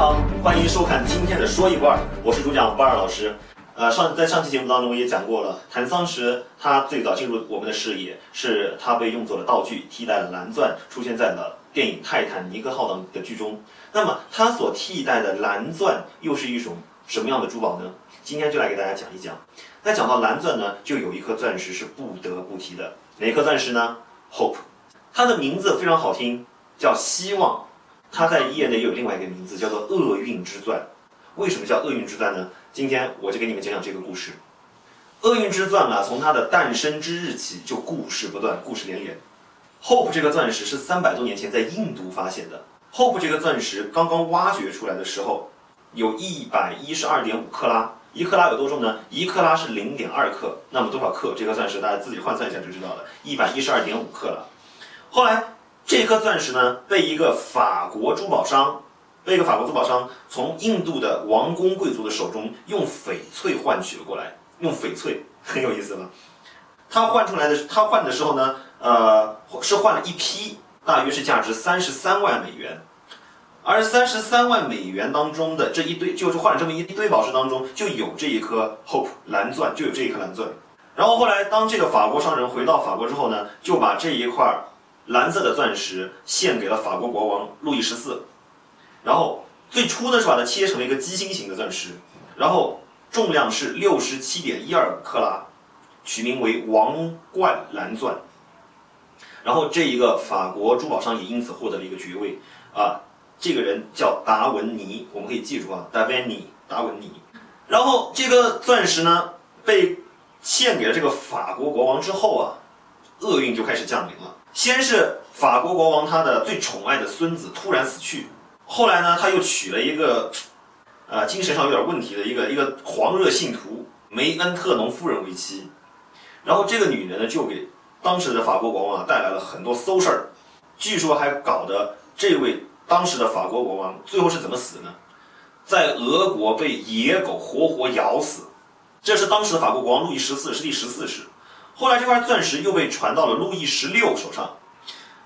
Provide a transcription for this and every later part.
好，欢迎收看今天的说一不二，我是主讲不二老师。呃，上在上期节目当中也讲过了，谭桑石他最早进入我们的视野，是他被用作了道具，替代了蓝钻，出现在了电影《泰坦尼克号》等的剧中。那么他所替代的蓝钻又是一种什么样的珠宝呢？今天就来给大家讲一讲。那讲到蓝钻呢，就有一颗钻石是不得不提的，哪颗钻石呢？Hope，它的名字非常好听，叫希望。它在业内有另外一个名字，叫做厄运之钻。为什么叫厄运之钻呢？今天我就给你们讲讲这个故事。厄运之钻啊，从它的诞生之日起就故事不断，故事连连。Hope 这个钻石是三百多年前在印度发现的。Hope 这个钻石刚刚挖掘出来的时候，有一百一十二点五克拉。一克拉有多重呢？一克拉是零点二克。那么多少克？这颗钻石大家自己换算一下就知道了。一百一十二点五克了。后来。这颗钻石呢，被一个法国珠宝商，被一个法国珠宝商从印度的王公贵族的手中用翡翠换取了过来。用翡翠 很有意思吧？他换出来的，他换的时候呢，呃，是换了一批，大约是价值三十三万美元。而三十三万美元当中的这一堆，就是换了这么一堆宝石当中，就有这一颗 Hope 蓝钻，就有这一颗蓝钻。然后后来，当这个法国商人回到法国之后呢，就把这一块。蓝色的钻石献给了法国国王路易十四，然后最初呢是把它切成了一个鸡心形的钻石，然后重量是六十七点一二克拉，取名为王冠蓝钻。然后这一个法国珠宝商也因此获得了一个爵位啊，这个人叫达文尼，我们可以记住啊，达文尼，达文尼。然后这个钻石呢被献给了这个法国国王之后啊，厄运就开始降临了。先是法国国王他的最宠爱的孙子突然死去，后来呢，他又娶了一个，呃，精神上有点问题的一个一个狂热信徒梅恩特农夫人为妻，然后这个女人呢，就给当时的法国国王啊带来了很多馊事儿，据说还搞得这位当时的法国国王最后是怎么死呢？在俄国被野狗活活咬死，这是当时的法国国王路易十四是第十四世。后来这块钻石又被传到了路易十六手上，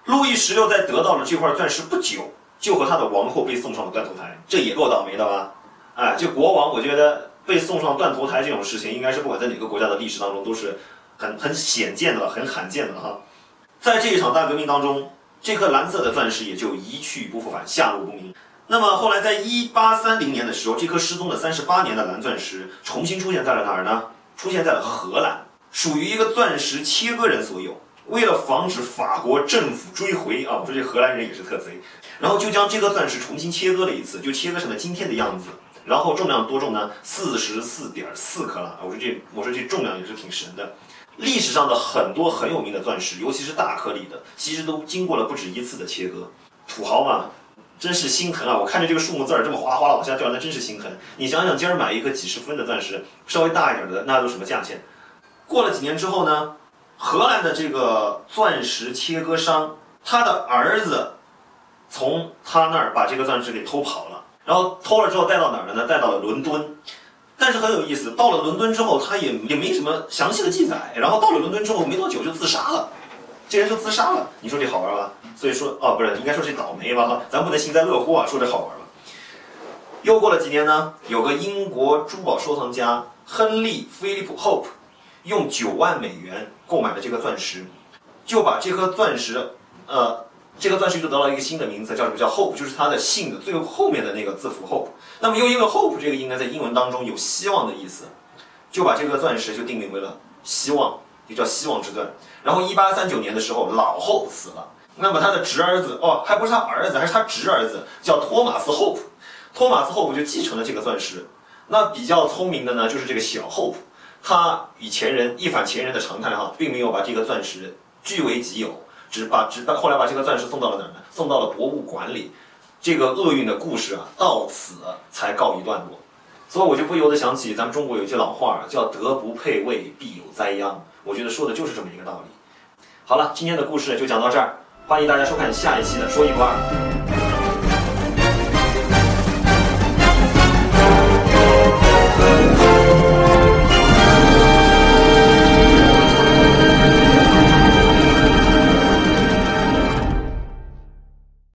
路易十六在得到了这块钻石不久，就和他的王后被送上了断头台，这也够倒霉的吧？哎，这国王，我觉得被送上断头台这种事情，应该是不管在哪个国家的历史当中都是很很显见的、很罕见的哈。在这一场大革命当中，这颗蓝色的钻石也就一去不复返，下落不明。那么后来在一八三零年的时候，这颗失踪了三十八年的蓝钻石重新出现在了哪儿呢？出现在了荷兰。属于一个钻石切割人所有，为了防止法国政府追回啊，我说这荷兰人也是特贼，然后就将这颗钻石重新切割了一次，就切割成了今天的样子。然后重量多重呢？四十四点四克拉。我说这，我说这重量也是挺神的。历史上的很多很有名的钻石，尤其是大颗粒的，其实都经过了不止一次的切割。土豪嘛，真是心疼啊！我看着这个数目字儿这么哗哗啦往下掉，那真是心疼。你想想，今儿买一颗几十分的钻石，稍微大一点的，那都什么价钱？过了几年之后呢，荷兰的这个钻石切割商，他的儿子从他那儿把这个钻石给偷跑了，然后偷了之后带到哪儿了呢？带到了伦敦。但是很有意思，到了伦敦之后，他也也没什么详细的记载。然后到了伦敦之后没多久就自杀了，这人就自杀了。你说这好玩吧？所以说，哦，不是，应该说这倒霉吧？哈，咱不能幸灾乐祸啊，说这好玩吧？又过了几年呢，有个英国珠宝收藏家亨利·菲利普· Hope。用九万美元购买了这颗钻石，就把这颗钻石，呃，这颗钻石就得到一个新的名字，叫什么？叫 Hope，就是它的姓的最后面的那个字符 Hope。那么又因为 Hope 这个应该，在英文当中有希望的意思，就把这颗钻石就定名为了希望，就叫希望之钻。然后一八三九年的时候，老 Hope 死了，那么他的侄儿子，哦，还不是他儿子，还是他侄儿子，叫托马斯 Hope。托马斯 Hope 就继承了这个钻石。那比较聪明的呢，就是这个小 Hope。他与前人一反前人的常态哈，并没有把这个钻石据为己有，只把只把后来把这个钻石送到了哪儿呢？送到了博物馆里。这个厄运的故事啊，到此才告一段落。所以我就不由得想起咱们中国有句老话，叫“德不配位，必有灾殃”。我觉得说的就是这么一个道理。好了，今天的故事就讲到这儿，欢迎大家收看下一期的《说一不二》。